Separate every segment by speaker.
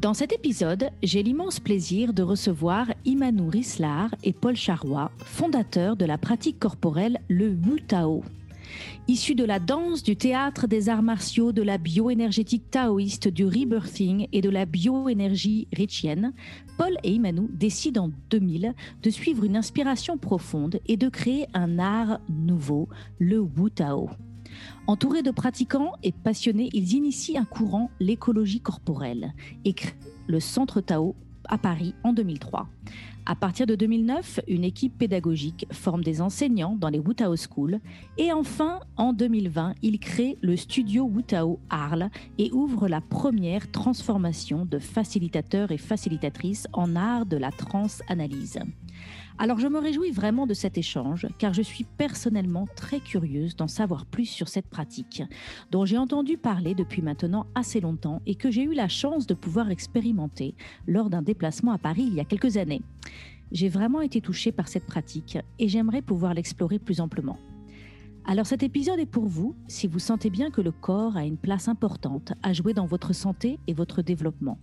Speaker 1: Dans cet épisode, j'ai l'immense plaisir de recevoir Imanou Rislar et Paul Charrois, fondateurs de la pratique corporelle le Wu Tao. Issus de la danse, du théâtre, des arts martiaux, de la bioénergétique taoïste, du rebirthing et de la bioénergie richienne, Paul et Imanou décident en 2000 de suivre une inspiration profonde et de créer un art nouveau, le Wu Tao. Entourés de pratiquants et passionnés, ils initient un courant, l'écologie corporelle, et créent le Centre Tao à Paris en 2003. À partir de 2009, une équipe pédagogique forme des enseignants dans les Wutao Schools. Et enfin, en 2020, il crée le studio Wutao Arles et ouvre la première transformation de facilitateurs et facilitatrices en art de la transanalyse. Alors je me réjouis vraiment de cet échange car je suis personnellement très curieuse d'en savoir plus sur cette pratique dont j'ai entendu parler depuis maintenant assez longtemps et que j'ai eu la chance de pouvoir expérimenter lors d'un déplacement à Paris il y a quelques années. J'ai vraiment été touchée par cette pratique et j'aimerais pouvoir l'explorer plus amplement. Alors cet épisode est pour vous si vous sentez bien que le corps a une place importante à jouer dans votre santé et votre développement.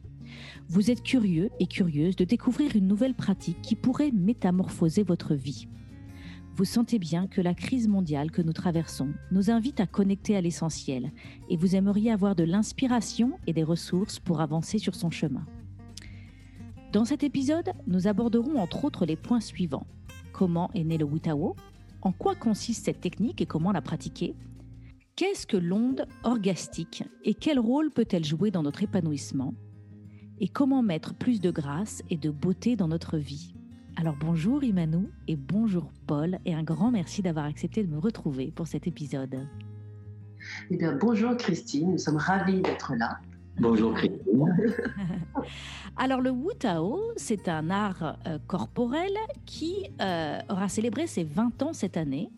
Speaker 1: Vous êtes curieux et curieuse de découvrir une nouvelle pratique qui pourrait métamorphoser votre vie. Vous sentez bien que la crise mondiale que nous traversons nous invite à connecter à l'essentiel et vous aimeriez avoir de l'inspiration et des ressources pour avancer sur son chemin. Dans cet épisode, nous aborderons entre autres les points suivants. Comment est né le Wutao En quoi consiste cette technique et comment la pratiquer? Qu'est-ce que l'onde orgastique et quel rôle peut-elle jouer dans notre épanouissement? Et comment mettre plus de grâce et de beauté dans notre vie? Alors bonjour Imanou et bonjour Paul et un grand merci d'avoir accepté de me retrouver pour cet épisode.
Speaker 2: Eh bien bonjour Christine, nous sommes ravis d'être là.
Speaker 3: Bonjour Christine.
Speaker 1: Alors le Wu Tao, c'est un art euh, corporel qui euh, aura célébré ses 20 ans cette année.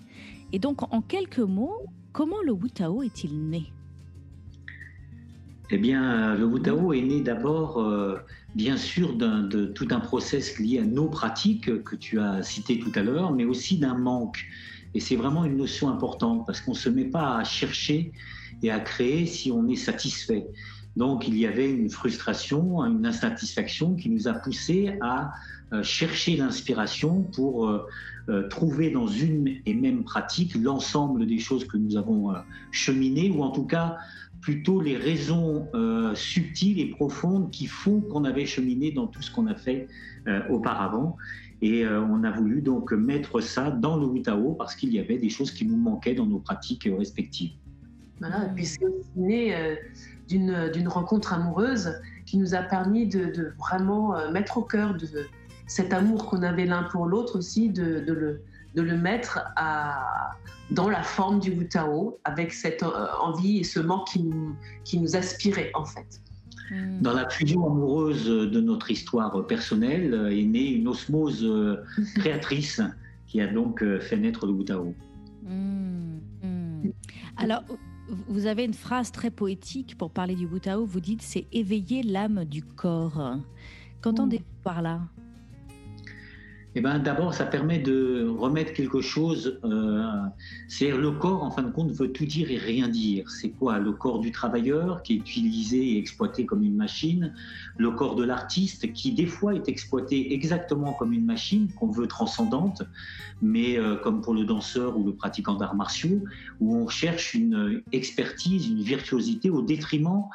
Speaker 1: Et donc en quelques mots, comment le Wu Tao est-il né?
Speaker 3: Eh bien, le Wutao est né d'abord, euh, bien sûr, de tout un process lié à nos pratiques que tu as cité tout à l'heure, mais aussi d'un manque. Et c'est vraiment une notion importante parce qu'on ne se met pas à chercher et à créer si on est satisfait. Donc, il y avait une frustration, une insatisfaction qui nous a poussé à euh, chercher l'inspiration pour euh, trouver dans une et même pratique l'ensemble des choses que nous avons cheminées, ou en tout cas plutôt les raisons euh, subtiles et profondes qui font qu'on avait cheminé dans tout ce qu'on a fait euh, auparavant. Et euh, on a voulu donc mettre ça dans le Wutao parce qu'il y avait des choses qui nous manquaient dans nos pratiques respectives.
Speaker 2: Voilà, et puis c'est né d'une rencontre amoureuse qui nous a permis de, vraiment mettre au cœur de cet amour qu'on avait l'un pour l'autre aussi, de, de, le, de le mettre à, dans la forme du Wutao, avec cette euh, envie et ce manque qui nous, qui nous aspirait en fait.
Speaker 3: Hmm. Dans la fusion amoureuse de notre histoire personnelle euh, est née une osmose euh, créatrice qui a donc fait naître le Wutao. Hmm.
Speaker 1: Hmm. Alors, vous avez une phrase très poétique pour parler du Wutao. Vous dites c'est éveiller l'âme du corps. Qu'entendez-vous par là?
Speaker 3: Eh ben, D'abord, ça permet de remettre quelque chose. Euh, c'est le corps, en fin de compte, veut tout dire et rien dire. C'est quoi? Le corps du travailleur qui est utilisé et exploité comme une machine, le corps de l'artiste qui, des fois, est exploité exactement comme une machine qu'on veut transcendante, mais euh, comme pour le danseur ou le pratiquant d'arts martiaux, où on cherche une expertise, une virtuosité au détriment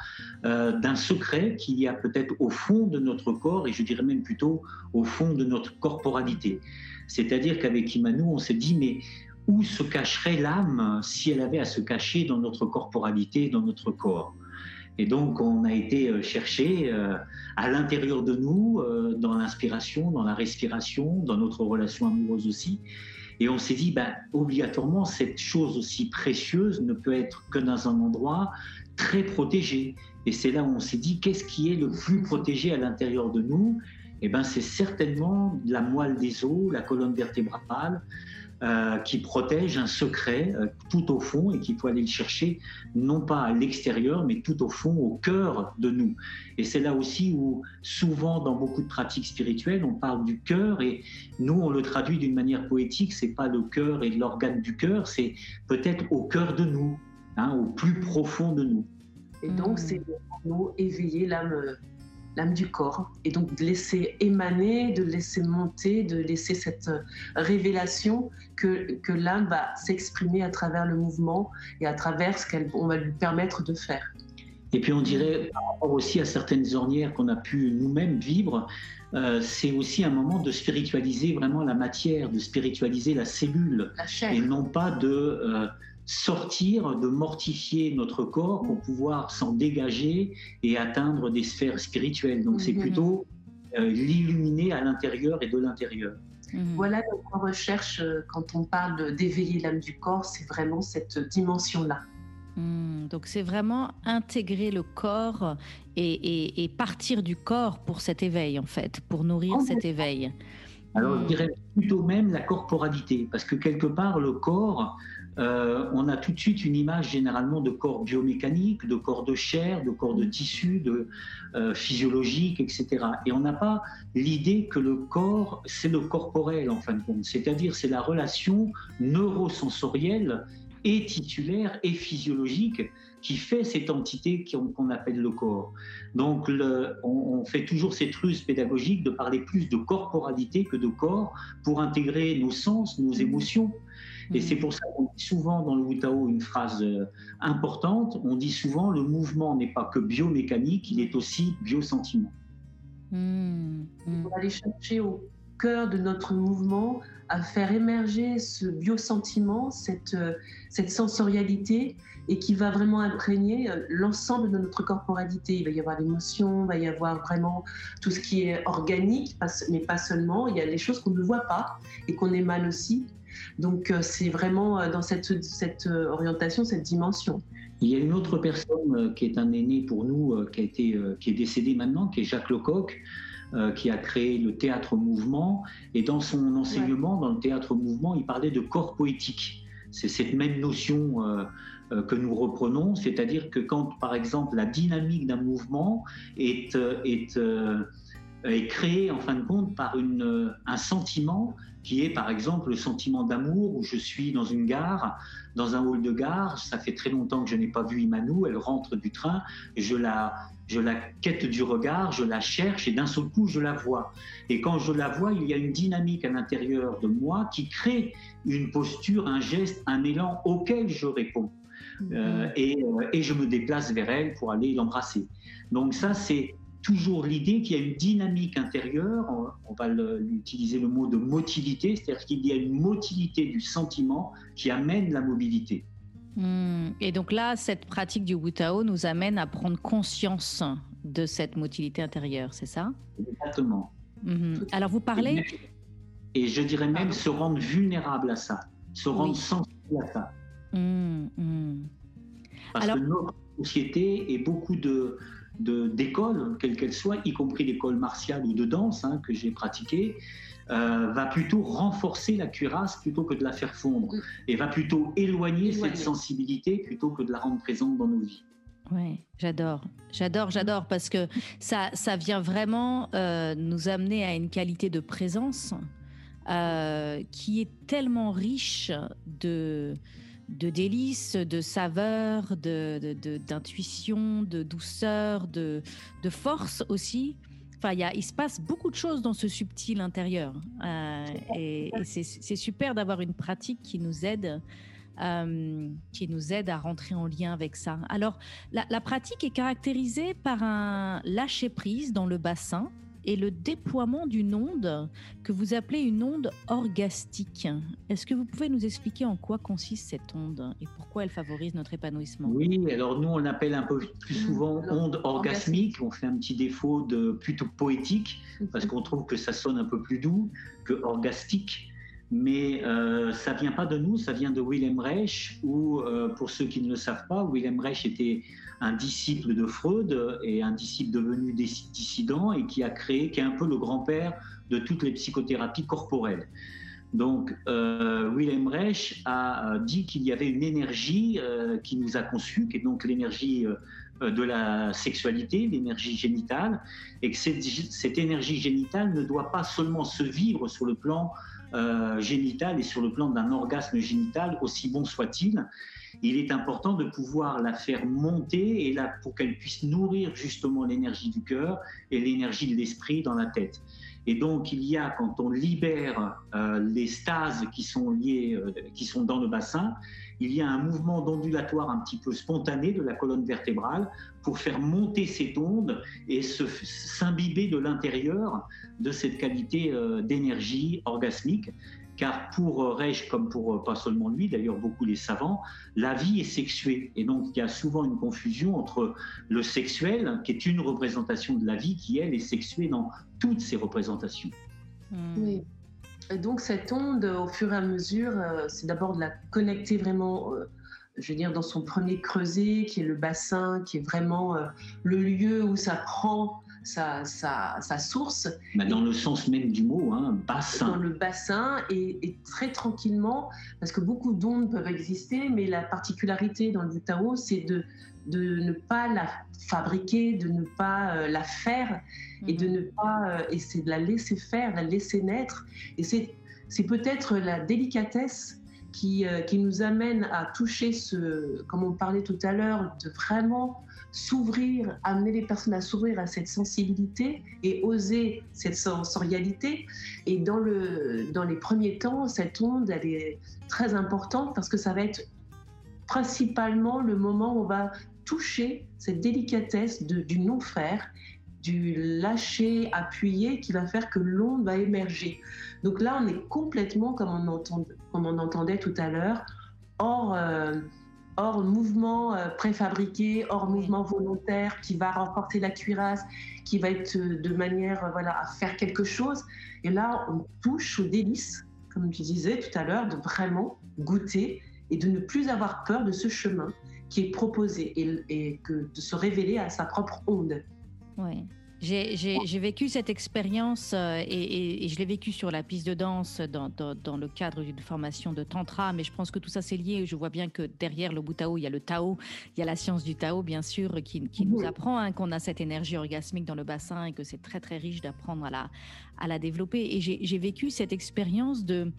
Speaker 3: euh, d'un secret qu'il y a peut-être au fond de notre corps, et je dirais même plutôt au fond de notre corporalité. C'est-à-dire qu'avec Imanou, on s'est dit, mais où se cacherait l'âme si elle avait à se cacher dans notre corporalité, dans notre corps? Et donc, on a été euh, chercher euh, à l'intérieur de nous, euh, dans l'inspiration, dans la respiration, dans notre relation amoureuse aussi. Et on s'est dit, ben, obligatoirement, cette chose aussi précieuse ne peut être que dans un endroit très protégé. Et c'est là où on s'est dit, qu'est-ce qui est le plus protégé à l'intérieur de nous? Eh ben, c'est certainement la moelle des os, la colonne vertébrale, euh, qui protège un secret euh, tout au fond et qu'il faut aller le chercher, non pas à l'extérieur, mais tout au fond, au cœur de nous. Et c'est là aussi où, souvent, dans beaucoup de pratiques spirituelles, on parle du cœur et nous, on le traduit d'une manière poétique. C'est pas le cœur et l'organe du cœur, c'est peut-être au cœur de nous, hein, au plus profond de nous.
Speaker 2: Et donc, c'est nous éveiller l'âme l'âme du corps, et donc de laisser émaner, de laisser monter, de laisser cette euh, révélation que, que l'âme va s'exprimer à travers le mouvement et à travers ce qu'on va lui permettre de faire.
Speaker 3: Et puis on dirait, par rapport aussi à certaines ornières qu'on a pu nous-mêmes vivre, euh, c'est aussi un moment de spiritualiser vraiment la matière, de spiritualiser la cellule, et non pas de... Euh, sortir, de mortifier notre corps pour pouvoir s'en dégager et atteindre des sphères spirituelles. Donc c'est mhm. plutôt euh, l'illuminer à l'intérieur et de l'intérieur.
Speaker 2: Mhm. Voilà notre recherche euh, quand on parle d'éveiller l'âme du corps, c'est vraiment cette dimension-là.
Speaker 1: Hmm, donc c'est vraiment intégrer le corps et, partir du corps pour cet éveil en fait, pour nourrir cet éveil.
Speaker 3: Alors je hmm. dirais plutôt même la corporalité, parce que quelque part le corps, euh, on a tout de suite une image généralement de corps biomécanique, de corps de chair, de corps de tissu, de euh, physiologique, etc. Et on n'a pas l'idée que le corps, c'est le corporel en fin de compte, c'est-à-dire c'est la relation neurosensorielle et titulaire et physiologique qui fait cette entité qu'on appelle le corps. Donc on, fait toujours cette ruse pédagogique de parler plus de corporalité que de corps pour intégrer nos sens, nos émotions. Et c'est mm. pour ça qu'on dit souvent dans le Wutao une phrase euh, importante, on dit souvent le mouvement n'est pas que biomécanique, il est aussi biosentiment.
Speaker 2: Mm. On va aller chercher au cœur de notre mouvement à faire émerger ce biosentiment, cette, euh, cette sensorialité, et qui va vraiment imprégner euh, l'ensemble de notre corporalité. Il va y avoir l'émotion, il va y avoir vraiment tout ce qui est organique, mais pas seulement. Il y a les choses qu'on ne voit pas et qu'on émane aussi. Donc euh, c'est vraiment euh, dans cette, cette euh, orientation, cette dimension.
Speaker 3: Il y a une autre personne qui est un aîné pour nous, qui, a été, qui est décédé maintenant, qui est Jacques Lecoq, qui a créé le théâtre mouvement. Et dans son enseignement, dans le théâtre mouvement, il parlait de corps poétique. C'est cette même notion que nous reprenons, c'est-à-dire que quand, par exemple, la dynamique d'un mouvement est, est, est, créée, en fin de compte, par une, un sentiment qui est par exemple le sentiment d'amour où je suis dans une gare, dans un hall de gare, ça fait très longtemps que je n'ai pas vu Imanou, elle rentre du train, je la, je la quête du regard, je la cherche et d'un seul coup je la vois. Et quand je la vois, il y a une dynamique à l'intérieur de moi qui crée une posture, un geste, un élan auquel je réponds. Euh, et, euh, et, je me déplace vers elle pour aller l'embrasser. Donc ça, c'est toujours l'idée qu'il y a une dynamique intérieure, on, va utiliser le mot de motilité, c'est-à-dire qu'il y a une motilité du sentiment qui amène la mobilité.
Speaker 1: Hmm. Et donc là, cette pratique du Wutao nous amène à prendre conscience de cette motilité intérieure, c'est ça?
Speaker 3: Exactement.
Speaker 1: Hmm. Alors vous parlez...
Speaker 3: Et je dirais même se rendre vulnérable à ça, se rendre sensible à ça. Hmm, Parce que notre société et beaucoup de, d'école, quelle qu'elle soit, y compris l'école martiale ou de danse hein, que j'ai pratiquée, euh, va plutôt renforcer la cuirasse plutôt que de la faire fondre mm. et va plutôt éloigner, cette sensibilité plutôt que de la rendre présente dans nos vies.
Speaker 1: Oui, j'adore, j'adore, j'adore parce que ça, ça vient vraiment euh, nous amener à une qualité de présence euh, qui est tellement riche de, de délices, de saveurs, d'intuition, de, de, douceur, de, force aussi. Enfin, y il se passe beaucoup de choses dans ce subtil intérieur. Euh, et, c'est super d'avoir une pratique qui nous aide. Euh, qui nous aide à rentrer en lien avec ça. Alors, la, la pratique est caractérisée par un lâcher-prise dans le bassin, et le déploiement d'une onde que vous appelez une onde orgastique. Est-ce que vous pouvez nous expliquer en quoi consiste cette onde et pourquoi elle favorise notre épanouissement?
Speaker 3: Oui, alors nous on l'appelle un peu plus souvent onde orgasmique. On fait un petit défaut de plutôt poétique parce qu'on trouve que ça sonne un peu plus doux que orgastique. mais euh, ça vient pas de nous, ça vient de Wilhelm Reich, ou euh, pour ceux qui ne le savent pas, Wilhelm Reich était un disciple de Freud et un disciple devenu dissident et qui a créé, qui est un peu le grand-père de toutes les psychothérapies corporelles. Donc, euh, Wilhelm Reich a dit qu'il y avait une énergie euh, qui nous a conçus, qui est donc l'énergie euh, de la sexualité, l'énergie génitale, et que cette, énergie génitale ne doit pas seulement se vivre sur le plan euh, génital et sur le plan d'un orgasme génital, aussi bon soit-il. Il est important de pouvoir la faire monter et là, pour qu'elle puisse nourrir justement l'énergie du cœur et l'énergie de l'esprit dans la tête. Et donc, il y a, quand on libère euh, les stases qui sont liées, euh, qui sont dans le bassin, il y a un mouvement d'ondulatoire un petit peu spontané de la colonne vertébrale pour faire monter cette onde et s'imbiber de l'intérieur de cette qualité euh, d'énergie orgasmique car pour euh, Reich, comme pour euh, pas seulement lui, d'ailleurs beaucoup les savants, la vie est sexuée. Et donc il y a souvent une confusion entre le sexuel, qui est une représentation de la vie, qui elle est sexuée dans toutes ses représentations.
Speaker 2: Hmm. Oui. Et donc cette onde, au fur et à mesure, euh, c'est d'abord de la connecter vraiment, je veux dire, dans son premier creuset, qui est le bassin, qui est vraiment le lieu où ça prend sa, sa, source.
Speaker 3: Bah, dans le sens même du mot, hein, bassin.
Speaker 2: Dans le bassin et, très tranquillement, parce que beaucoup d'ondes peuvent exister, mais la particularité dans le Tao, c'est de, de ne pas la fabriquer, de ne pas euh, la faire et de mhm. ne pas euh, et c'est de la laisser faire, la laisser naître. Et c'est c'est peut-être la délicatesse qui, euh, qui nous amène à toucher ce, comme on parlait tout à l'heure, de vraiment s'ouvrir, amener les personnes à s'ouvrir à cette sensibilité et oser cette sensorialité. Et dans, le, dans les premiers temps, cette onde, elle est très importante parce que ça va être principalement le moment où on va toucher cette délicatesse du non-faire, du lâcher appuyé qui va faire que l'onde va émerger. Donc là, on est complètement, comme on, entend, comme on entendait tout à l'heure, hors... Euh, hors mouvement euh, préfabriqué, hors mouvement volontaire qui va renforcer la cuirasse, qui va être euh, de manière euh, voilà, à faire quelque chose. Et là, on touche au délice, comme tu disais tout à l'heure, de vraiment goûter et de ne plus avoir peur de ce chemin qui est proposé et, et que de se révéler à sa propre onde.
Speaker 1: Oui. J'ai vécu cette expérience euh, et, je l'ai vécu sur la piste de danse dans, dans, le cadre d'une formation de tantra, mais je pense que tout ça c'est lié. Je vois bien que derrière le Tao, il y a le Tao, il y a la science du Tao, bien sûr, qui, qui nous apprend hein, qu'on a cette énergie orgasmique dans le bassin et que c'est très très riche d'apprendre à la, à la développer. Et j'ai vécu cette expérience de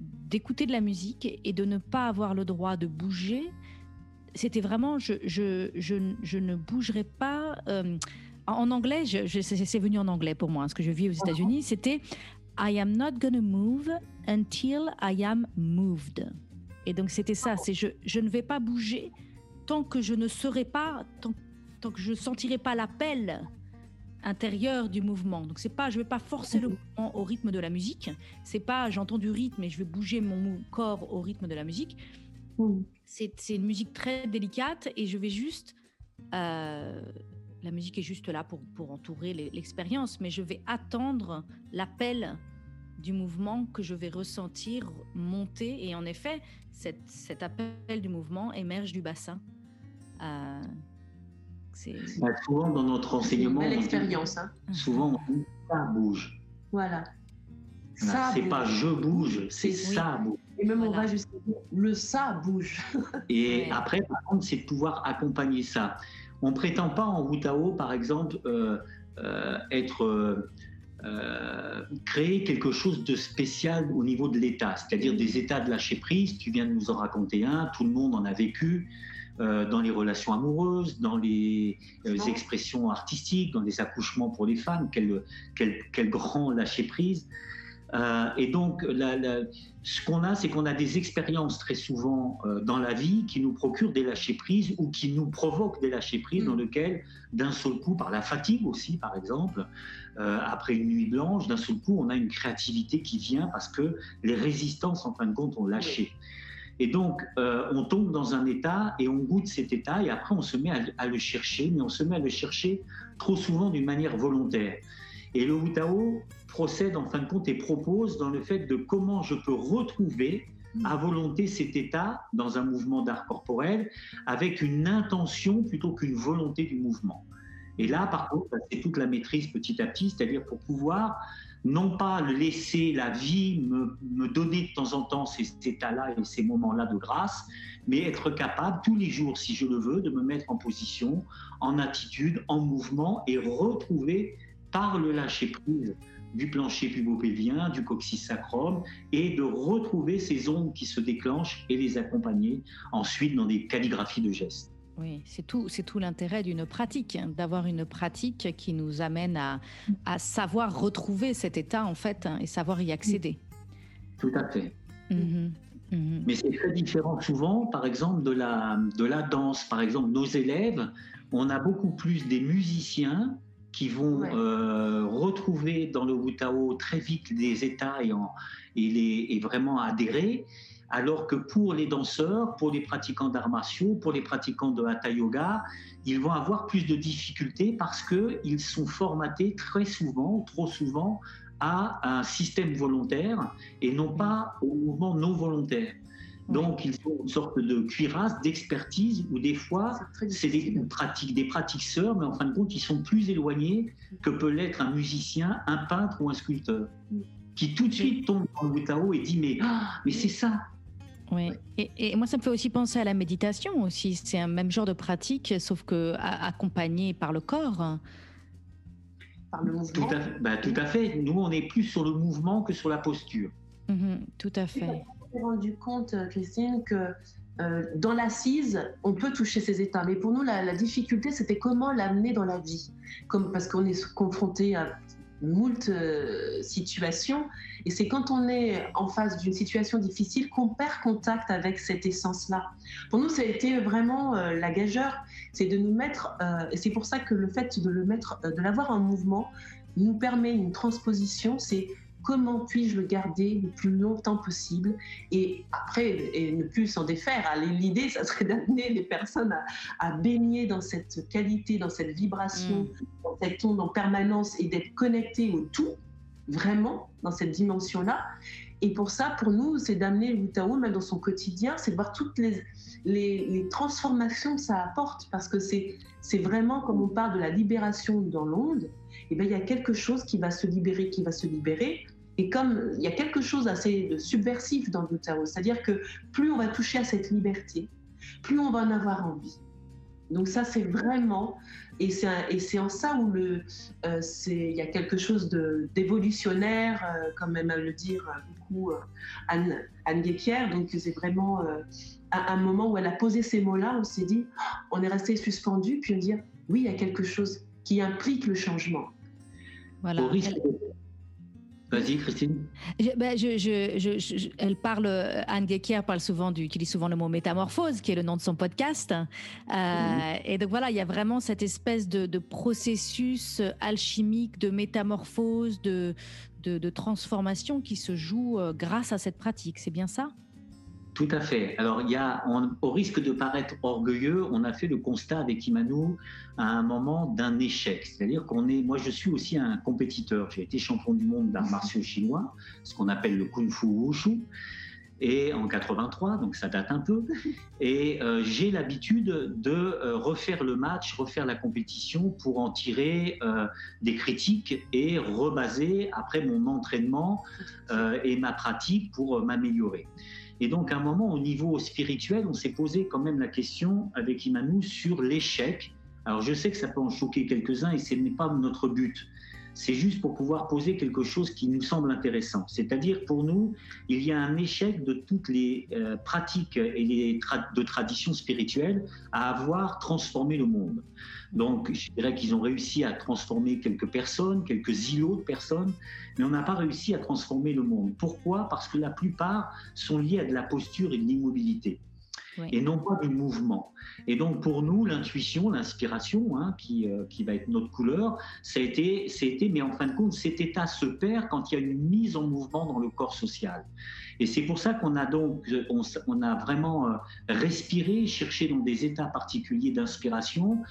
Speaker 1: d'écouter de la musique et de ne pas avoir le droit de bouger. C'était vraiment, je, je, je, je, ne bougerai pas. Euh, en anglais, c'est venu en anglais pour moi. Ce que je vis aux États-Unis, c'était I am not gonna move until I am moved. Et donc c'était ça, c'est je, je ne vais pas bouger tant que je ne serai pas, tant, tant que je sentirai pas l'appel intérieur du mouvement. Donc c'est pas, je vais pas forcer le mouvement au rythme de la musique. C'est pas, j'entends du rythme et je vais bouger mon corps au rythme de la musique. C'est une musique très délicate et je vais juste euh, la musique est juste là pour, pour entourer l'expérience, mais je vais attendre l'appel du mouvement que je vais ressentir monter. Et en effet, cet appel du mouvement émerge du bassin. Euh,
Speaker 3: bah, souvent dans notre enseignement,
Speaker 2: belle expérience. Hein.
Speaker 3: Souvent, on dit ça bouge.
Speaker 2: Voilà.
Speaker 3: Ça c'est pas je bouge, c'est ça bouge.
Speaker 2: Et même on va jusqu'à le ça bouge.
Speaker 3: Et après, par contre, c'est de pouvoir accompagner ça. On ne prétend pas en Wutao, par exemple, euh, euh, être euh, créer quelque chose de spécial au niveau de l'État, c'est-à-dire des états de lâcher prise. Tu viens de nous en raconter un, tout le monde en a vécu. dans les relations amoureuses, dans les, expressions artistiques, dans les accouchements pour les femmes, quel, quel, quel grand lâcher prise. Euh, et donc, ce qu'on a, c'est qu'on a des expériences très souvent euh, dans la vie qui nous procurent des lâchers-prises ou qui nous provoquent des lâchers-prises dans mm. lesquels, d'un seul coup, par la fatigue aussi, par exemple, euh, après une nuit blanche, d'un seul coup, on a une créativité qui vient parce que les résistances, en fin de compte, ont lâché. Et donc, on tombe dans un état et on goûte cet état et après, on se met à le chercher, mais on se met à le chercher trop souvent d'une manière volontaire. Et le Wutao procède en fin de compte et propose dans le fait de comment je peux retrouver à volonté cet état dans un mouvement d'art corporel avec une intention plutôt qu'une volonté du mouvement. Et là, par contre, c'est toute la maîtrise petit à petit, c'est-à-dire pour pouvoir non pas laisser la vie me, donner de temps en temps ces états-là et ces moments-là de grâce, mais être capable tous les jours, si je le veux, de me mettre en position, en attitude, en mouvement et retrouver par le lâcher-prise du plancher pubopélvien, du coccyx sacrum, et de retrouver ces ondes qui se déclenchent et les accompagner ensuite dans des calligraphies de gestes.
Speaker 1: Oui, c'est tout, c'est tout l'intérêt d'une pratique, hein, d'avoir une pratique qui nous amène à, à, savoir retrouver cet état en fait hein, et savoir y accéder.
Speaker 3: Tout à fait. Mhm, mhm. Mais c'est très différent souvent, par exemple, de la, de la danse. Par exemple, nos élèves, on a beaucoup plus des musiciens qui vont euh, retrouver dans le Wutao très vite des états et, en, et, les, et vraiment adhérer. Alors que pour les danseurs, pour les pratiquants d'arts martiaux, pour les pratiquants de hatha yoga, ils vont avoir plus de difficultés parce qu'ils sont formatés très souvent, trop souvent, à un système volontaire et non pas au mouvement non volontaire. Donc, ils ont une sorte de cuirasse, d'expertise, où des fois, c'est des pratiques, des pratiqueurs, mais en fin de compte, ils sont plus éloignés que peut l'être un musicien, un peintre ou un sculpteur, qui tout de suite tombe dans le Wutao et dit mais, ah, mais c'est ça,
Speaker 1: oui, et, moi ça me fait aussi penser à la méditation aussi. C'est un même genre de pratique, sauf que accompagné par le corps.
Speaker 2: Par le mouvement.
Speaker 3: Tout à, bah, tout à fait. Nous, on est plus sur le mouvement que sur la posture.
Speaker 1: Mhm, tout à fait.
Speaker 2: Me rendu compte, Christine, que euh, dans l'assise, on peut toucher ces états. Mais pour nous, la, difficulté, c'était comment l'amener dans la vie. Parce qu'on est confronté à moult euh, situations. Et c'est quand on est en face d'une situation difficile qu'on perd contact avec cette essence-là. Pour nous, ça a été vraiment euh, la gageure, c'est de nous mettre, euh, et c'est pour ça que le fait de le mettre, l'avoir en mouvement, nous permet une transposition, comment puis-je le garder le plus longtemps possible et après et ne plus s'en défaire. L'idée, ça serait d'amener les personnes à, baigner dans cette qualité, dans cette vibration, mm. dans cette onde en permanence et d'être connectés au tout, vraiment, dans cette dimension-là. Et pour ça, pour nous, c'est d'amener le même dans son quotidien, c'est de voir toutes les, les, transformations que ça apporte, parce que c'est vraiment, comme on parle de la libération dans l'onde, et eh bien, il y a quelque chose qui va se libérer, qui va se libérer, et comme il y a quelque chose assez subversif dans le tarot, c'est-à-dire que plus on va toucher à cette liberté, plus on va en avoir envie. Donc ça, c'est vraiment, et c'est en ça où euh, il y a quelque chose d'évolutionnaire, euh, comme même à le dire beaucoup euh, Anne, Anne Donc c'est vraiment un, moment où elle a posé ces mots-là, on s'est dit, on est resté suspendu, puis on dit, oui, il y a quelque chose qui implique le changement.
Speaker 3: Voilà. Vas-y, Christine.
Speaker 1: Ben, elle parle, Anne Gekier parle souvent, utilise souvent le mot métamorphose, qui est le nom de son podcast. Euh. Et donc voilà, il y a vraiment cette espèce de, processus alchimique, de métamorphose, de, de, transformation qui se joue euh, grâce à cette pratique. C'est bien ça?
Speaker 3: Tout à fait. Alors, il y a, au risque de paraître orgueilleux, on a fait le constat avec Imanu à un moment d'un échec. C'est-à-dire qu'on est, moi, je suis aussi un compétiteur. J'ai été champion du monde d'arts martiaux chinois, ce qu'on appelle le kung fu wushu, et en 83, donc ça date un peu. Et euh, j'ai l'habitude de euh, refaire le match, refaire la compétition pour en tirer euh, des critiques et rebaser après mon entraînement et ma pratique pour m'améliorer. Et donc, à un moment, au niveau spirituel, on s'est posé quand même la question avec Imanu sur l'échec. Alors, je sais que ça peut en choquer quelques-uns et ce n'est pas notre but. C'est juste pour pouvoir poser quelque chose qui nous semble intéressant. C'est-à-dire, pour nous, il y a un échec de toutes les euh, pratiques et les de traditions spirituelles à avoir transformé le monde. Donc, je dirais qu'ils ont réussi à transformer quelques personnes, quelques îlots de personnes, mais on n'a pas réussi à transformer le monde. Pourquoi? Parce que la plupart sont liés à de la posture et de l'immobilité. Et non pas du mouvement. Et donc pour nous, l'intuition, l'inspiration, hein, qui, euh, qui va être notre couleur, ça a été, mais en fin de compte, cet état se perd quand il y a une mise en mouvement dans le corps social. Et c'est pour ça qu'on a donc, on, a vraiment euh, respiré, cherché dans des états particuliers d'inspiration,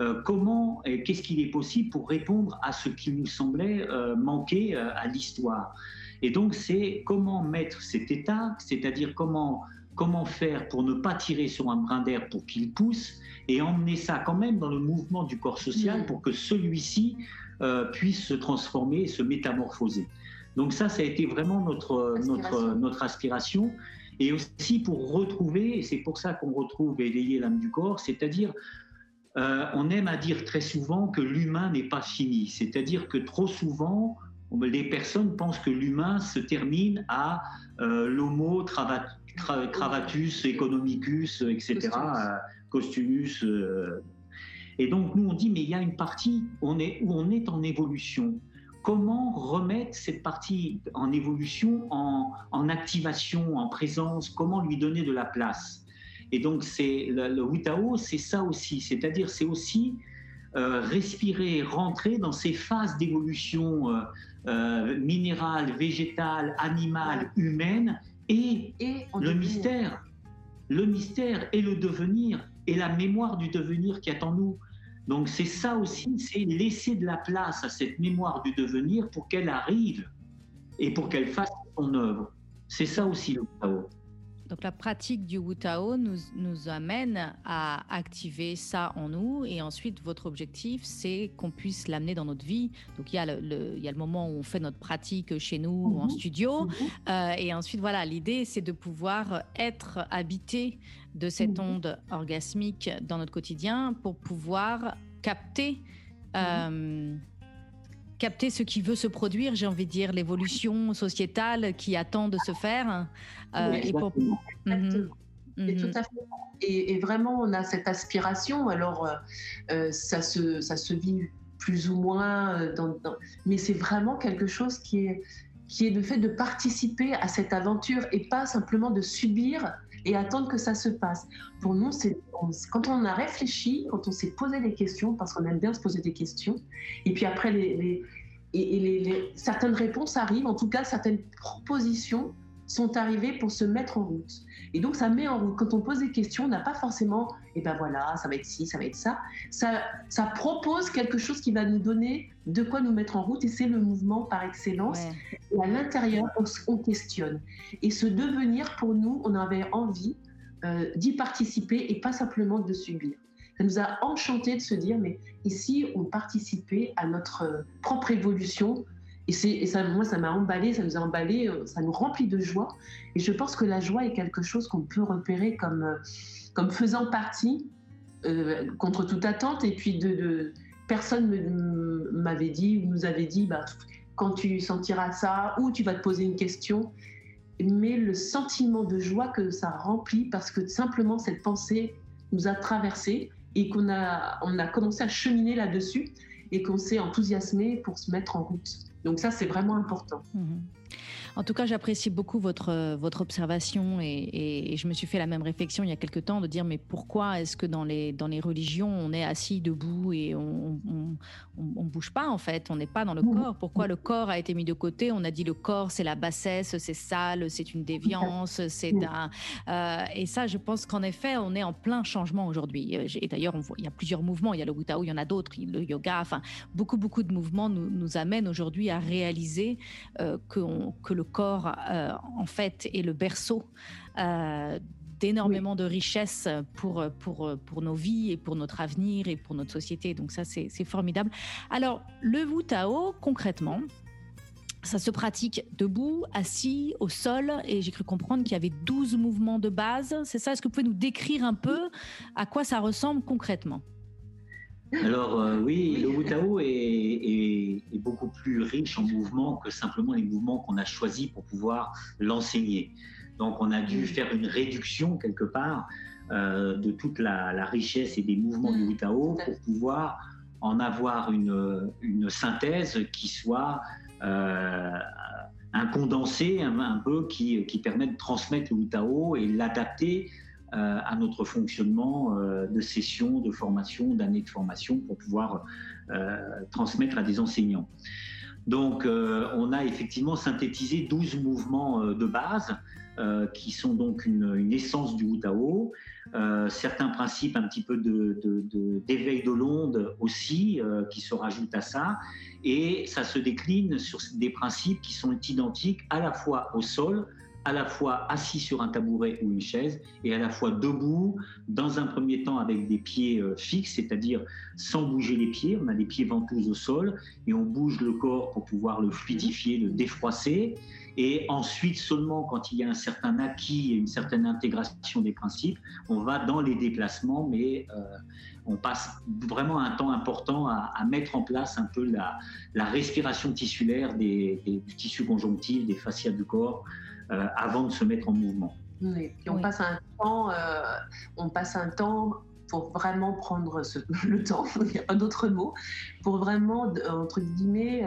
Speaker 3: euh, comment et qu'est-ce qu'il est possible pour répondre à ce qui nous semblait manquer à l'histoire. Et donc c'est comment mettre cet état, c'est-à-dire comment comment faire pour ne pas tirer sur un brin d'air pour qu'il pousse et emmener ça quand même dans le mouvement du corps social pour que celui-ci euh, puisse se transformer et se métamorphoser. Donc ça, ça a été vraiment notre, notre, notre aspiration. Et aussi pour retrouver, et c'est pour ça qu'on retrouve éveiller l'âme du corps, c'est-à-dire euh, on aime à dire très souvent que l'humain n'est pas fini, c'est-à-dire que trop souvent, les personnes pensent que l'humain se termine à euh, l'homo cravatus economicus, etc., costumus. Euh, euh. Et donc nous on dit mais il y a une partie on est, où on est en évolution. Comment remettre cette partie en évolution en, en activation, en présence? Comment lui donner de la place? Et donc c'est le, le Witao, c'est ça aussi, c'est-à-dire c'est aussi euh, respirer, rentrer dans ces phases d'évolution euh, euh, minérale, végétale, animale, humaine et, le mystère. Le mystère et le devenir et la mémoire du devenir qui attend nous. Donc c'est ça aussi, c'est laisser de la place à cette mémoire du devenir pour qu'elle arrive et pour qu'elle fasse son œuvre. C'est ça aussi le Tao.
Speaker 1: Donc la pratique du Wu Tao nous, nous amène à activer ça en nous et ensuite votre objectif c'est qu'on puisse l'amener dans notre vie. Donc il y, a le, il y a le moment où on fait notre pratique chez nous en mhm. studio mhm. Euh, et ensuite voilà l'idée c'est de pouvoir être habité de cette mhm. onde orgasmique dans notre quotidien pour pouvoir capter euh, capter ce qui veut se produire, j'ai envie de dire, l'évolution sociétale qui attend de se faire.
Speaker 2: Euh, et, pour... Mhm. Mhm. tout à fait. Et, vraiment, on a cette aspiration. Alors, euh, euh, ça, se, ça se vit plus ou moins, dans, mais c'est vraiment quelque chose qui est, qui est le fait de participer à cette aventure et pas simplement de subir et attendre que ça se passe. Pour nous, c'est quand on a réfléchi, quand on s'est posé des questions, parce qu'on aime bien se poser des questions, et puis après, les, certaines réponses arrivent, en tout cas, certaines propositions sont arrivées pour se mettre en route. Et donc, ça met en route. Quand on pose des questions, on n'a pas forcément, et eh ben voilà, ça va être ci, ça va être. Ça, ça propose quelque chose qui va nous donner de quoi nous mettre en route, et c'est le mouvement par excellence. Et à l'intérieur, on, questionne. Et ce devenir, pour nous, on avait envie euh, d'y participer et pas simplement de subir. Ça nous a enchanté de se dire, mais ici, on participait à notre propre évolution et, et ça, moi, ça m'a emballé, ça nous a emballé, euh, ça nous remplit de joie. Et je pense que la joie est quelque chose qu'on peut repérer comme, euh, comme faisant partie, euh, contre toute attente. Et puis, de, de personne m'avait dit ou nous avait dit, bah, quand tu sentiras ça, ou tu vas te poser une question. Mais le sentiment de joie que ça remplit, parce que simplement cette pensée nous a traversé et qu'on a, on a commencé à cheminer là-dessus et qu'on s'est enthousiasmé pour se mettre en route. Donc ça, c'est vraiment important. Mhm.
Speaker 1: En tout cas, j'apprécie beaucoup votre, votre observation et, je me suis fait la même réflexion il y a quelque temps de dire mais pourquoi est-ce que dans les, dans les religions on est assis debout et on on, bouge pas en fait, on n'est pas dans le corps. Pourquoi le corps a été mis de côté? On a dit le corps c'est la bassesse, c'est sale, c'est une déviance, c'est un... Euh, et ça, je pense qu'en effet, on est en plein changement aujourd'hui. Euh, et d'ailleurs, il y a plusieurs mouvements, il y a le Wu il y en a d'autres, le yoga, enfin beaucoup beaucoup de mouvements nous, nous amènent aujourd'hui à réaliser euh, que, que le corps, euh, en fait, est le berceau euh, d'énormément de richesses pour, pour, pour nos vies et pour notre avenir et pour notre société. Donc ça, c'est formidable. Alors, le Wu Tao, concrètement, ça se pratique debout, assis, au sol, et j'ai cru comprendre qu'il y avait 12 mouvements de base. C'est ça? Est-ce que vous pouvez nous décrire un peu à quoi ça ressemble concrètement?
Speaker 3: Alors euh, oui, le Wu est, est, beaucoup plus riche en mouvements que simplement les mouvements qu'on a choisis pour pouvoir l'enseigner. Donc on a dû mm. faire une réduction quelque part euh, de toute la, richesse et des mouvements du mm. pour pouvoir en avoir une, une synthèse qui soit euh, un condensé un, peu qui, qui permet de transmettre le Wu et l'adapter à notre fonctionnement de sessions, de formation, d'années de formation pour pouvoir transmettre à des enseignants. Donc, on a effectivement synthétisé 12 mouvements de base euh, qui sont donc une, essence du Wutao. Euh, certains principes un petit peu d'éveil de, de, l'onde aussi euh, qui se rajoutent à ça. Et ça se décline sur des principes qui sont identiques à la fois au sol, à la fois assis sur un tabouret ou une chaise et à la fois debout, dans un premier temps avec des pieds fixes, c'est-à-dire sans bouger les pieds. On a les pieds ventouses au sol et on bouge le corps pour pouvoir le fluidifier, le défroisser. Et ensuite, seulement quand il y a un certain acquis et une certaine intégration des principes, on va dans les déplacements, mais euh, on passe vraiment un temps important à, mettre en place un peu la, respiration tissulaire des, du tissu des fascias du corps, euh, avant de se mettre en mouvement.
Speaker 2: Oui, puis on passe un temps, euh, on passe un temps pour vraiment prendre le temps, il n'y a pas d'autre mot, pour vraiment, entre guillemets,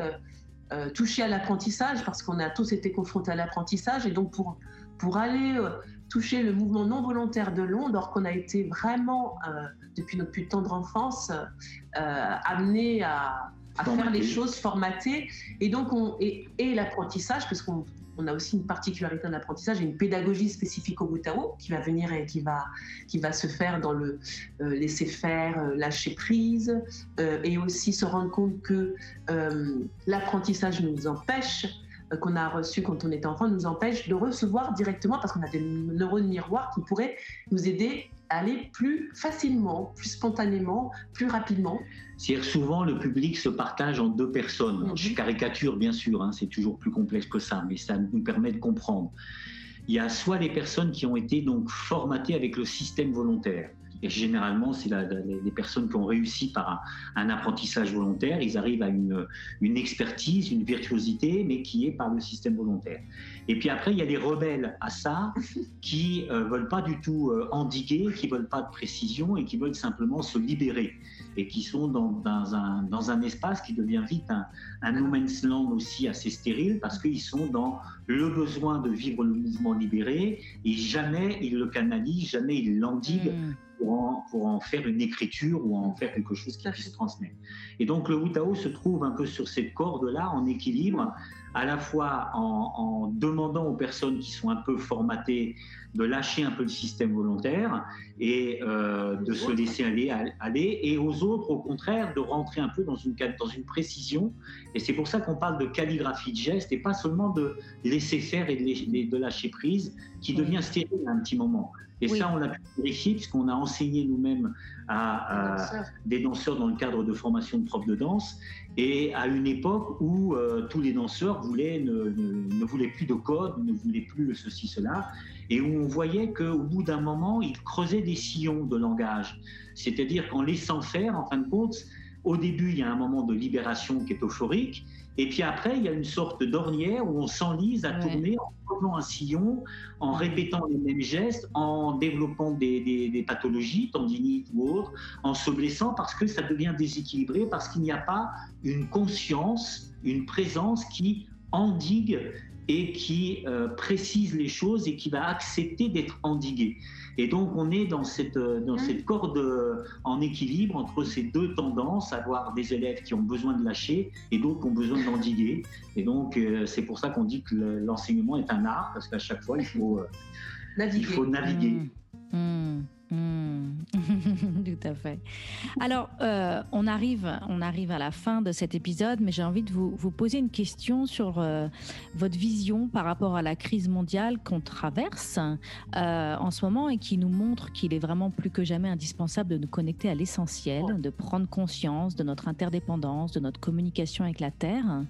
Speaker 2: euh, toucher à l'apprentissage, parce qu'on a tous été confrontés à l'apprentissage, et donc pour, pour aller euh, toucher le mouvement non volontaire de l'onde, alors qu'on a été vraiment, euh, depuis notre plus tendre enfance, amené à, à faire les choses formatées, et donc on, et, et l'apprentissage, parce qu'on on a aussi une particularité en apprentissage et une pédagogie spécifique au Butao qui va venir et qui va, qui va se faire dans le euh, laisser faire, euh, lâcher prise euh, et aussi se rendre compte que l'apprentissage nous empêche qu'on a reçu quand on était enfant nous empêche de recevoir directement parce qu'on a des neurones miroirs qui pourraient nous aider aller plus facilement, plus spontanément, plus rapidement.
Speaker 3: C'est-à-dire souvent le public se partage en deux personnes. Mhm. Je caricature bien sûr, hein, c'est toujours plus complexe que ça, mais ça nous permet de comprendre. Il y a soit les personnes qui ont été donc formatées avec le système volontaire. Et généralement, c'est les personnes qui ont réussi par un, apprentissage volontaire, ils arrivent à une, une, expertise, une virtuosité, mais qui est par le système volontaire. Et puis après, il y a les rebelles à ça qui ne euh, veulent pas du tout euh, endiguer, qui veulent pas de précision et qui veulent simplement se libérer et qui sont dans, dans, un, dans un, espace qui devient vite un, un no man's land aussi assez stérile parce qu'ils sont dans le besoin de vivre le mouvement libéré et jamais ils le canalisent, jamais ils l'endiguent. Hmm pour en, faire une écriture ou en faire quelque chose qui puisse transmettre. Et donc le Wutao se trouve un peu sur cette corde-là, en équilibre, à la fois en, demandant aux personnes qui sont un peu formatées de lâcher un peu le système volontaire et euh, de se laisser aller, aller, et aux autres, au contraire, de rentrer un peu dans une, dans une précision. Et c'est pour ça qu'on parle de calligraphie de geste et pas seulement de laisser faire et de, de lâcher prise, qui devient stérile à un petit moment. Et ça, on l'a pu vérifier puisqu'on a enseigné nous-mêmes à, des danseurs. dans le cadre de formation de profs de danse. Et à une époque où euh, tous les danseurs voulaient, ne, ne, voulaient plus de code, ne voulaient plus ceci, cela, et où on voyait qu'au bout d'un moment, ils creusaient des sillons de langage. C'est-à-dire qu'en laissant faire, en fin de compte, au début, il y a un moment de libération qui est euphorique, et puis après, il y a une sorte d'ornière où on s'enlise à tourner en prenant un sillon, en répétant les mêmes gestes, en développant des, pathologies, tendinites ou autres, en se blessant parce que ça devient déséquilibré, parce qu'il n'y a pas une conscience, une présence qui endigue et qui euh, précise les choses et qui va accepter d'être endigué. Et donc on est dans cette, euh, dans mmh. cette corde euh, en équilibre entre ces deux tendances, avoir des élèves qui ont besoin de lâcher et d'autres qui ont besoin d'endiguer. Et donc c'est pour ça qu'on dit que l'enseignement est un art, parce qu'à chaque fois il faut naviguer. Il faut naviguer. Mmh.
Speaker 1: Mmh. Hmm. Tout à fait. Alors, euh, on, arrive, on arrive à la fin de cet épisode, mais j'ai envie de vous, vous, poser une question sur euh, votre vision par rapport à la crise mondiale qu'on traverse euh, en ce moment et qui nous montre qu'il est vraiment plus que jamais indispensable de nous connecter à l'essentiel, de prendre conscience de notre interdépendance, de notre communication avec la Terre.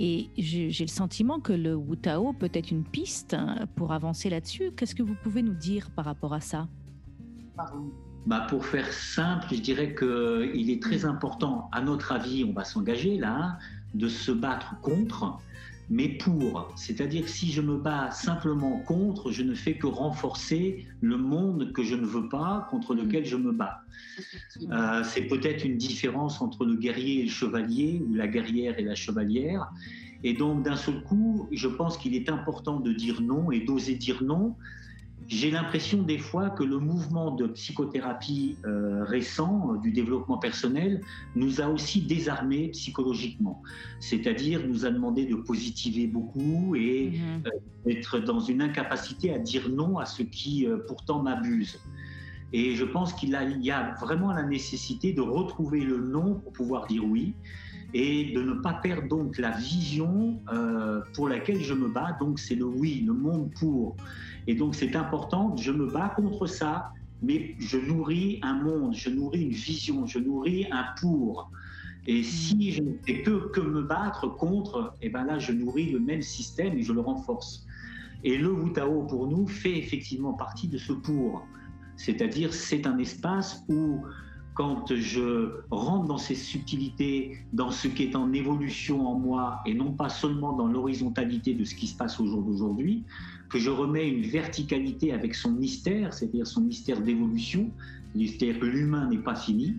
Speaker 1: Et j'ai le sentiment que le Wutao peut être une piste pour avancer là-dessus. Qu'est-ce que vous pouvez nous dire par rapport à ça?
Speaker 3: Bah pour faire simple, je dirais qu'il est très important, à notre avis, on va s'engager là, hein, de se battre contre, mais pour. C'est-à-dire que si je me bats simplement contre, je ne fais que renforcer le monde que je ne veux pas, contre lequel je me bats. Euh, c'est peut-être une différence entre le guerrier et le chevalier, ou la guerrière et la chevalière. Et donc, d'un seul coup, je pense qu'il est important de dire non et d'oser dire non j'ai l'impression des fois que le mouvement de psychothérapie euh, récent, euh, du développement personnel, nous a aussi désarmés psychologiquement. C'est-à-dire nous a demandé de positiver beaucoup et euh, d'être dans une incapacité à dire non à ce qui pourtant m'abuse. Et je pense qu'il y a vraiment la nécessité de retrouver le non pour pouvoir dire oui et de ne pas perdre donc la vision pour laquelle je me bats. Donc c'est le oui, le monde pour. Et donc c'est important, je me bats contre ça, mais je nourris un monde, je nourris une vision, je nourris un pour. Et si je ne fais que, que me battre contre, et eh ben là je nourris le même système et je le renforce. Et le Wutao pour nous fait effectivement partie de ce pour. C'est-à-dire c'est un espace où quand je rentre dans ces subtilités, dans ce qui est en évolution en moi, et non pas seulement dans l'horizontalité de ce qui se passe au jour d'aujourd'hui, que je remets une verticalité avec son mystère, c'est-à-dire son mystère d'évolution, c'est-à-dire que l'humain n'est pas fini,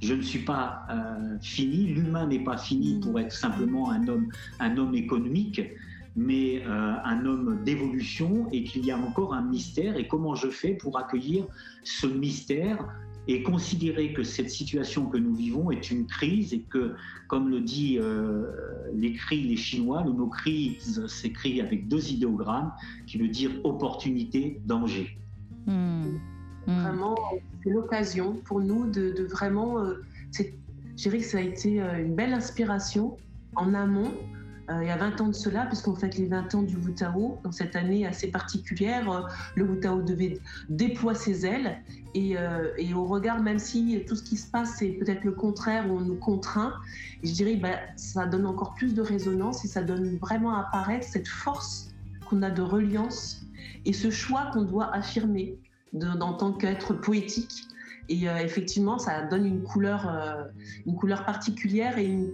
Speaker 3: je ne suis pas euh, fini, l'humain n'est pas fini pour être simplement un homme, un homme économique, mais euh, un homme d'évolution et qu'il y a encore un mystère. Et comment je fais pour accueillir ce mystère et considérer que cette situation que nous vivons est une crise et que, comme le dit euh, l'écrit les Chinois, le mot crise s'écrit avec deux idéogrammes qui veut dire opportunité, danger.
Speaker 2: Hmm. Hmm. Vraiment, c'est l'occasion pour nous de, vraiment. Euh, je dirais que ça a été euh, une belle inspiration en amont il y a 20 ans de cela, puisqu'on fête les 20 ans du Wutao, dans cette année assez particulière, euh, le Wutao devait déployer ses ailes. Euh, et, au regard, même si tout ce qui se passe, c'est peut-être le contraire, on nous contraint, je dirais bah, ça donne encore plus de résonance et ça donne vraiment apparaître cette force qu'on a de reliance et ce choix qu'on doit affirmer en tant qu'être poétique. Et effectivement, ça donne une couleur, une couleur particulière et une,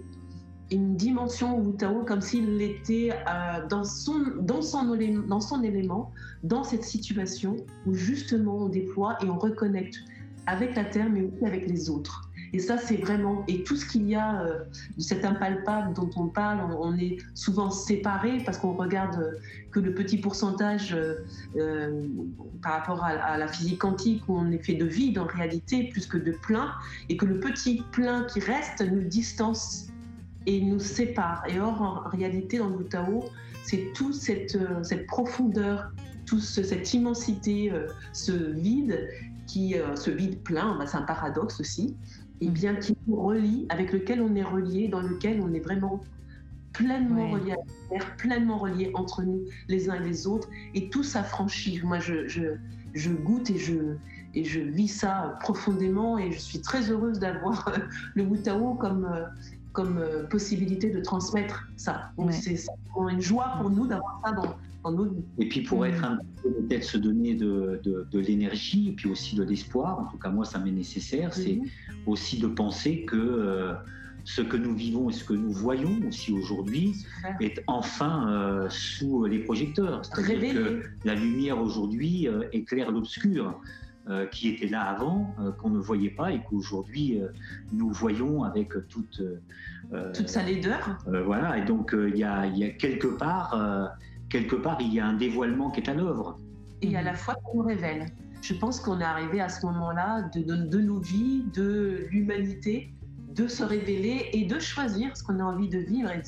Speaker 2: une dimension Wu-Tao comme s'il était euh, dans, son, dans, son, dans son élément, dans cette situation où justement on déploie et on reconnecte avec la Terre, mais aussi avec les autres. Et ça, c'est vraiment, et tout ce qu'il y a euh, de cet impalpable dont on parle, on, est souvent séparés parce qu'on regarde que le petit pourcentage euh, par rapport à, la physique quantique où on est fait de vide en réalité plus que de plein, et que le petit plein qui reste nous distance et nous sépare. Et or, en réalité, dans le Tao, c'est toute cette, euh, cette profondeur, toute cette immensité, euh, ce vide, qui, euh, ce vide plein, bah, c'est un paradoxe aussi, et bien qui nous relie, avec lequel on est relié, dans lequel on est vraiment pleinement relié à la terre, pleinement relié entre nous les uns et les autres, et tout s'affranchit. Moi, je, je, je, goûte et je, et je vis ça profondément, et je suis très heureuse d'avoir le Wutao comme, comme euh, possibilité de transmettre ça. c'est une joie pour nous d'avoir ça dans, dans, nos vies.
Speaker 3: Et puis pour être un peu, peut-être se donner de, de, l'énergie et puis aussi de l'espoir, en tout cas moi ça m'est nécessaire, c'est mhm. aussi de penser que euh, ce que nous vivons et ce que nous voyons aussi aujourd'hui est enfin euh, sous les projecteurs. C'est-à-dire que la lumière aujourd'hui éclaire l'obscur. Euh, qui était là avant, euh, qu'on ne voyait pas et qu'aujourd'hui euh, nous voyons avec toute
Speaker 2: toute sa laideur.
Speaker 3: voilà, et donc il y a, y, a, quelque part quelque part il y a un dévoilement qui est à l'œuvre.
Speaker 2: Et à la fois qu'on révèle. Je pense qu'on est arrivé à ce moment-là de, de, de nos vies, de l'humanité, de se révéler et de choisir ce qu'on a envie de vivre et,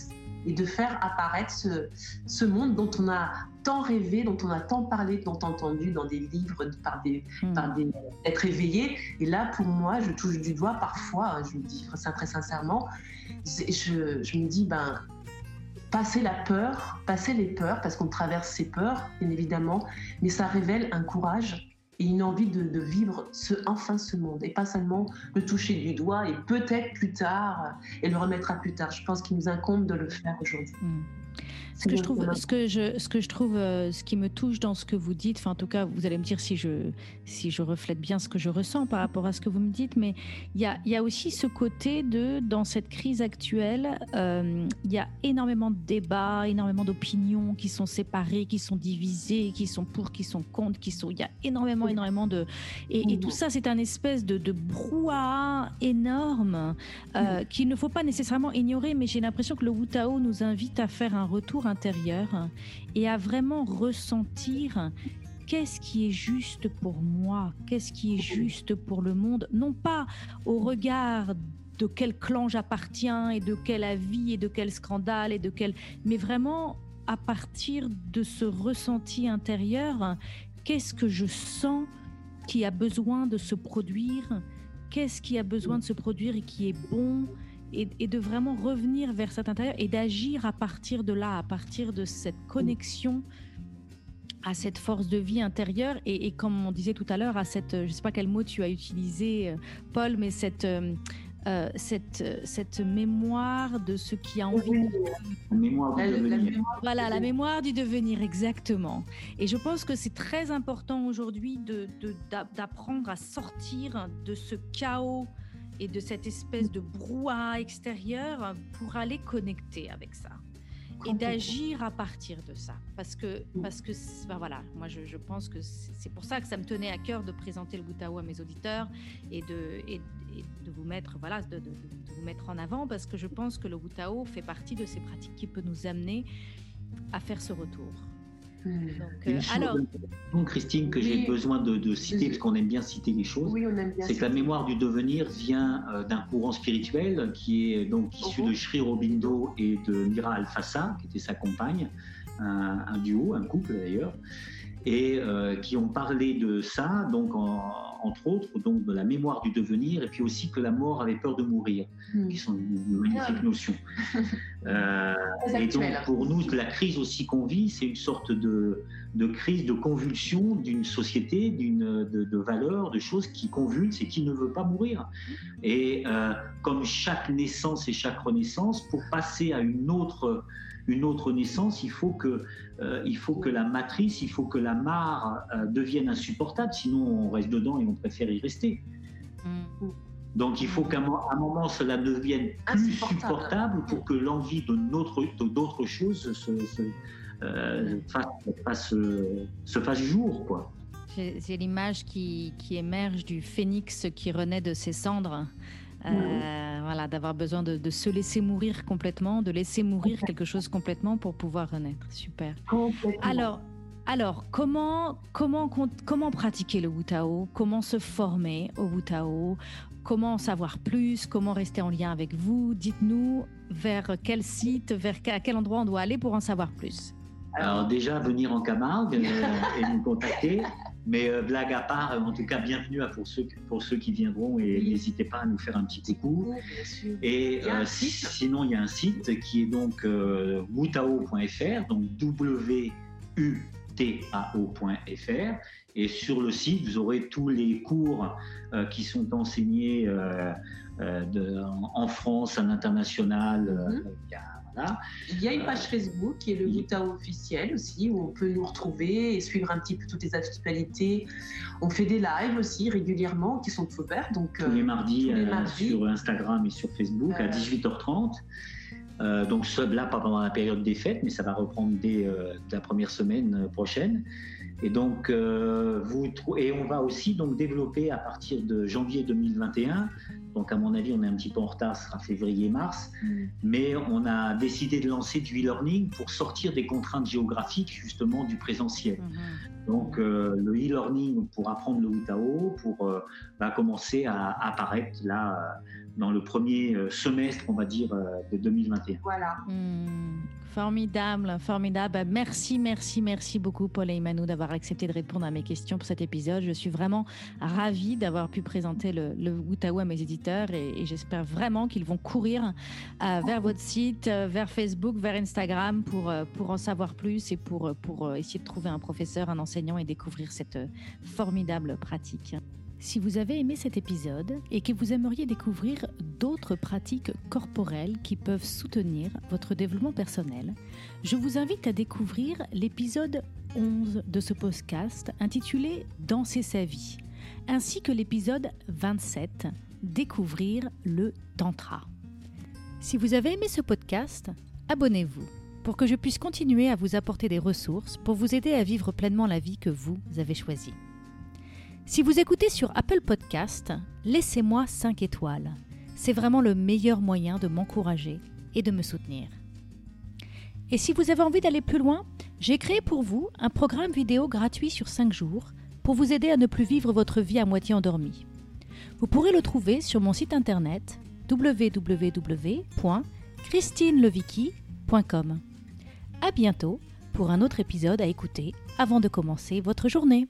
Speaker 2: et de faire apparaître ce, ce, monde dont on a tant rêvé, dont on a tant parlé, tant entendu dans des livres par des, hmm. par des êtres éveillés. Et là, pour moi, je touche du doigt parfois, je me dis ça très sincèrement, je, je me dis, ben, passer la peur, passer les peurs, parce qu'on traverse ces peurs, bien évidemment, mais ça révèle un courage et une envie de, vivre enfin ce monde et pas seulement le toucher du doigt et peut-être plus tard et le remettre plus tard. Je pense qu'il nous incombe de le faire aujourd'hui. Hmm.
Speaker 1: Ce que je trouve, ce que je, ce que je trouve, euh, ce qui me touche dans ce que vous dites, enfin en tout cas, vous allez me dire si je, si je reflète bien ce que je ressens par rapport à ce que vous me dites, mais il y a, y a aussi ce côté de, dans cette crise actuelle, euh, il y a énormément de débats, énormément d'opinions qui sont séparées, qui sont divisées, qui sont pour, qui sont contre, qui sont, il y a énormément, énormément de, et, tout ça, c'est un espèce de, de brouhaha énorme euh, qu'il ne faut pas nécessairement ignorer, mais j'ai l'impression que le Wutao nous invite à faire un retour intérieur et à vraiment ressentir qu'est-ce qui est juste pour moi, qu'est-ce qui est juste pour le monde, non pas au regard de quel clan j'appartiens et de quel avis et de quel scandale et de quel, mais vraiment à partir de ce ressenti intérieur, qu'est-ce que je sens qui a besoin de se produire, qu'est-ce qui a besoin de se produire et qui est bon, et, de vraiment revenir vers cet intérieur et d'agir à partir de là, à partir de cette connexion à cette force de vie intérieure et, comme on disait tout à l'heure, à cette, je ne sais pas quel mot tu as utilisé, euh, Paul, mais cette, euh, euh, cette, cette mémoire de ce qui a envie
Speaker 3: La mémoire du devenir.
Speaker 1: voilà, la mémoire du devenir, exactement. Et je pense que c'est très important aujourd'hui d'apprendre de, à sortir de ce chaos et de cette espèce de brouhaha extérieur pour aller connecter avec ça et d'agir à partir de ça. Parce que, parce que ben voilà, moi je, je pense que c'est pour ça que ça me tenait à cœur de présenter le Boutao à mes auditeurs et de, et, de vous mettre, voilà, de, de, vous mettre en avant parce que je pense que le Boutao fait partie de ces pratiques qui peut nous amener à faire ce retour.
Speaker 3: Donc, euh, alors, Christine, que j'ai besoin de, citer, parce qu'on aime bien citer les choses, c'est que la mémoire du devenir vient euh, d'un courant spirituel qui est donc issu de Sri Aurobindo et de Mira Alfassa, qui était sa compagne, un, duo, un couple d'ailleurs, et euh, qui ont parlé de ça, donc entre autres, donc de la mémoire du devenir, et puis aussi que la mort avait peur de mourir, hmm. qui sont de magnifiques notions. Euh, et donc pour nous, la crise aussi qu'on vit, c'est une sorte de, de, crise, de convulsion d'une société, d'une de, de valeurs, de choses qui convulsent et qui ne veut pas mourir. Et euh, comme chaque naissance et chaque renaissance, pour passer à une autre une autre naissance, il faut que, euh, il faut que la matrice, il faut que la mare euh, devienne insupportable, sinon on reste dedans et on préfère y rester. Mm. Donc il faut qu'à un moment cela devienne plus supportable pour que l'envie de d'autres choses se, euh, fasse, se fasse jour. quoi.
Speaker 1: C'est l'image qui, qui, émerge du phénix qui renaît de ses cendres. Euh, voilà, d'avoir besoin de, se laisser mourir complètement, de laisser mourir quelque chose complètement pour pouvoir renaître. Super. Alors, alors comment, comment, comment pratiquer le Wutao? Comment se former au Wutao? Comment en savoir plus? Comment rester en lien avec vous? Dites-nous vers quel site, vers à quel endroit on doit aller pour en savoir plus.
Speaker 3: Alors déjà, venir en Camargue euh, et nous contacter. Mais euh, blague à part, en tout cas, bienvenue à pour ceux, pour ceux qui viendront et n'hésitez pas à nous faire un petit coucou. et euh, sinon, il y a un site qui est donc euh, wutao.fr, donc W-U-T-A-O.fr. Et sur le site, vous aurez tous les cours qui sont enseignés de, en, France, à l'international.
Speaker 2: Il y a une page Facebook qui est le Utah officiel aussi, où on peut nous retrouver et suivre un petit peu toutes les actualités. On fait des lives aussi régulièrement qui sont ouverts. Donc,
Speaker 3: tous les mardis, euh, sur Instagram et sur Facebook à 18h30. Euh, euh, donc là, pas pendant la période des fêtes, mais ça va reprendre dès la première semaine prochaine. Et donc, vous et on va aussi donc développer à partir de janvier 2021 donc, à mon avis, on est un petit peu en retard, ce sera février-mars. Mm. Mais on a décidé de lancer du e-learning pour sortir des contraintes géographiques, justement, du présentiel. Mm-hmm. Donc, euh, le e-learning pour apprendre le Wutao pour, euh, va commencer à apparaître là, dans le premier semestre, on va dire, de 2021.
Speaker 2: Voilà.
Speaker 1: Mm. Formidable, formidable. Bah, merci, merci, merci beaucoup, Paul et Emmanuel, d'avoir accepté de répondre à mes questions pour cet épisode. Je suis vraiment ravie d'avoir pu présenter le, le Wutao à mes éditeurs et, j'espère vraiment qu'ils vont courir euh, vers votre site, euh, vers Facebook, vers Instagram pour, euh, pour en savoir plus et pour, pour essayer de trouver un professeur, un enseignant et découvrir cette formidable pratique. Si vous avez aimé cet épisode et que vous aimeriez découvrir d'autres pratiques corporelles qui peuvent soutenir votre développement personnel, je vous invite à découvrir l'épisode 11 de ce podcast intitulé Danser sa vie, ainsi que l'épisode 27 Découvrir le Tantra. Si vous avez aimé ce podcast, abonnez-vous pour que je puisse continuer à vous apporter des ressources pour vous aider à vivre pleinement la vie que vous avez choisie. Si vous écoutez sur Apple Podcast, laissez-moi 5 étoiles. C'est vraiment le meilleur moyen de m'encourager et de me soutenir. Et si vous avez envie d'aller plus loin, J'ai créé pour vous un programme vidéo gratuit sur 5 jours pour vous aider à ne plus vivre votre vie à moitié endormie. Vous pourrez le trouver sur mon site internet www.christineleviki.com. À bientôt pour un autre épisode à écouter avant de commencer votre journée.